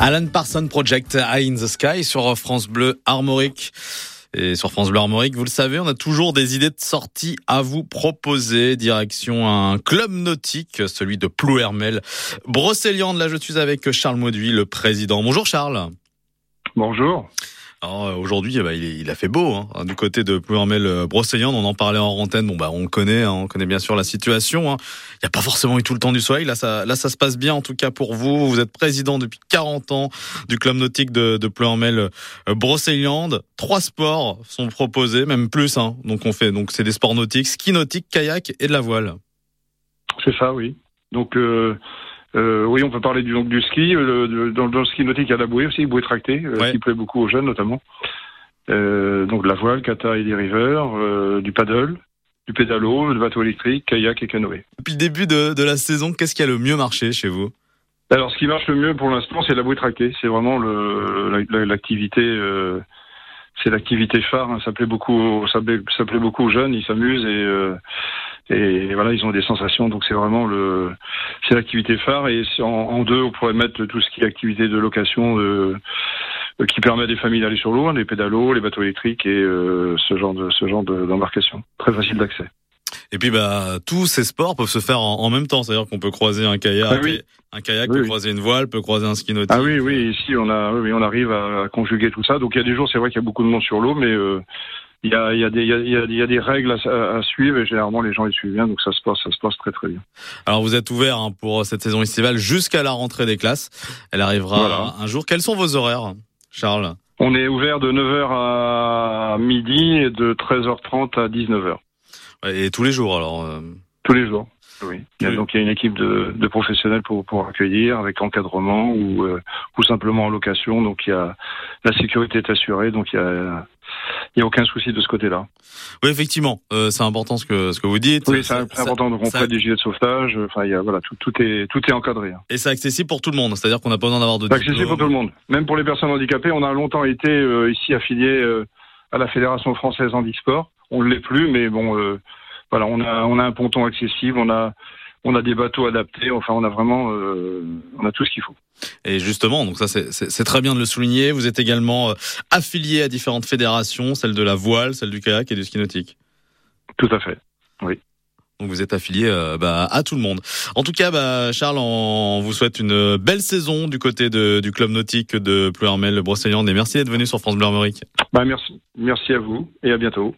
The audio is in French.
Alan Parson Project Eye in the Sky sur France Bleu Armorique. Et sur France Bleu Armorique, vous le savez, on a toujours des idées de sortie à vous proposer. Direction un club nautique, celui de Plouermel. Brocéliande, là je suis avec Charles Mauduit, le président. Bonjour Charles. Bonjour. Alors euh, aujourd'hui, eh ben, il, a fait beau hein, du côté de Plouermel Brocéliande. On en parlait en antenne. Bon bah on connaît, hein, on connaît bien sûr la situation. Hein. Il n'y a pas forcément eu tout le temps du soleil. Là ça, se passe bien en tout cas pour vous. Vous êtes président depuis 40 ans du club nautique de, de Plouermel euh, Brocéliande. Trois sports sont proposés, même plus. Donc on fait donc c'est des sports nautiques, ski nautique, kayak et de la voile. C'est ça, oui. Donc euh, euh, oui, on peut parler du, donc, du ski. Euh, dans, dans, le ski nautique, il y a la bouée aussi, bouée tractée, euh, qui plaît beaucoup aux jeunes notamment. Euh, donc la voile, kata et des rivers, du paddle, du pédalo, le bateau électrique, kayak et canoë. Depuis le début de, de la saison, qu'est-ce qui a le mieux marché chez vous? Alors, ce qui marche le mieux pour l'instant, c'est la bouée tractée. C'est vraiment l'activité. La, c'est l'activité phare. Hein. Ça plaît beaucoup, ça plaît, ça plaît beaucoup aux jeunes. Ils s'amusent et et voilà, ils ont des sensations. Donc c'est vraiment le, c'est l'activité phare. Et en, deux, on pourrait mettre tout ce qui est activité de location de, qui permet à des familles d'aller sur l'eau, hein, les pédalos, les bateaux électriques et euh, ce genre de ce genre d'embarcation. Très facile d'accès. Et puis bah tous ces sports peuvent se faire en, même temps, c'est-à-dire qu'on peut croiser un kayak, ah oui. un kayak peut croiser une voile, peut croiser un ski nautique. Ah oui, oui, ici on a, oui, on arrive à, conjuguer tout ça. Donc il y a des jours, c'est vrai qu'il y a beaucoup de monde sur l'eau, mais euh, il y a, il y, a des, il y, a, des règles à, suivre et généralement les gens les suivent bien, donc ça se passe, ça se passe très très bien. Alors vous êtes ouvert hein, pour cette saison estivale jusqu'à la rentrée des classes. Elle arrivera un jour. Quels sont vos horaires, Charles? On est ouvert de 9h à midi et de 13h30 à 19h. Et tous les jours alors euh Tous les jours. Oui. donc il y a une équipe de, de, professionnels pour, pour accueillir avec encadrement ou, euh, ou simplement en location. Donc il y a la sécurité est assurée. Donc il y a il n'y a aucun souci de ce côté-là. Oui, effectivement, euh, c'est important ce que ce que vous dites. Oui, c'est important. Donc on fait des gilets de sauvetage. Enfin, il y a, voilà, tout, tout est tout est encadré. Et c'est accessible pour tout le monde. C'est-à-dire qu'on n'a pas besoin d'avoir de. Accessible pour tout le monde, même pour les personnes handicapées. On a longtemps été euh, ici affilié euh, à la Fédération française handisport. On ne l'est plus, mais bon, voilà, on a on a un ponton accessible. On a on a des bateaux adaptés. Enfin, on a vraiment, euh, on a tout ce qu'il faut. Et justement, donc ça c'est très bien de le souligner. Vous êtes également euh, affilié à différentes fédérations, celle de la voile, celle du kayak et du ski nautique. Tout à fait. Oui. Donc vous êtes affilié euh, bah, à tout le monde. En tout cas, bah, Charles, on vous souhaite une belle saison du côté de, du club nautique de Pleuhermel-Brocéliande et merci d'être venu sur France Bleu Armorique. Bah, merci, merci à vous et à bientôt.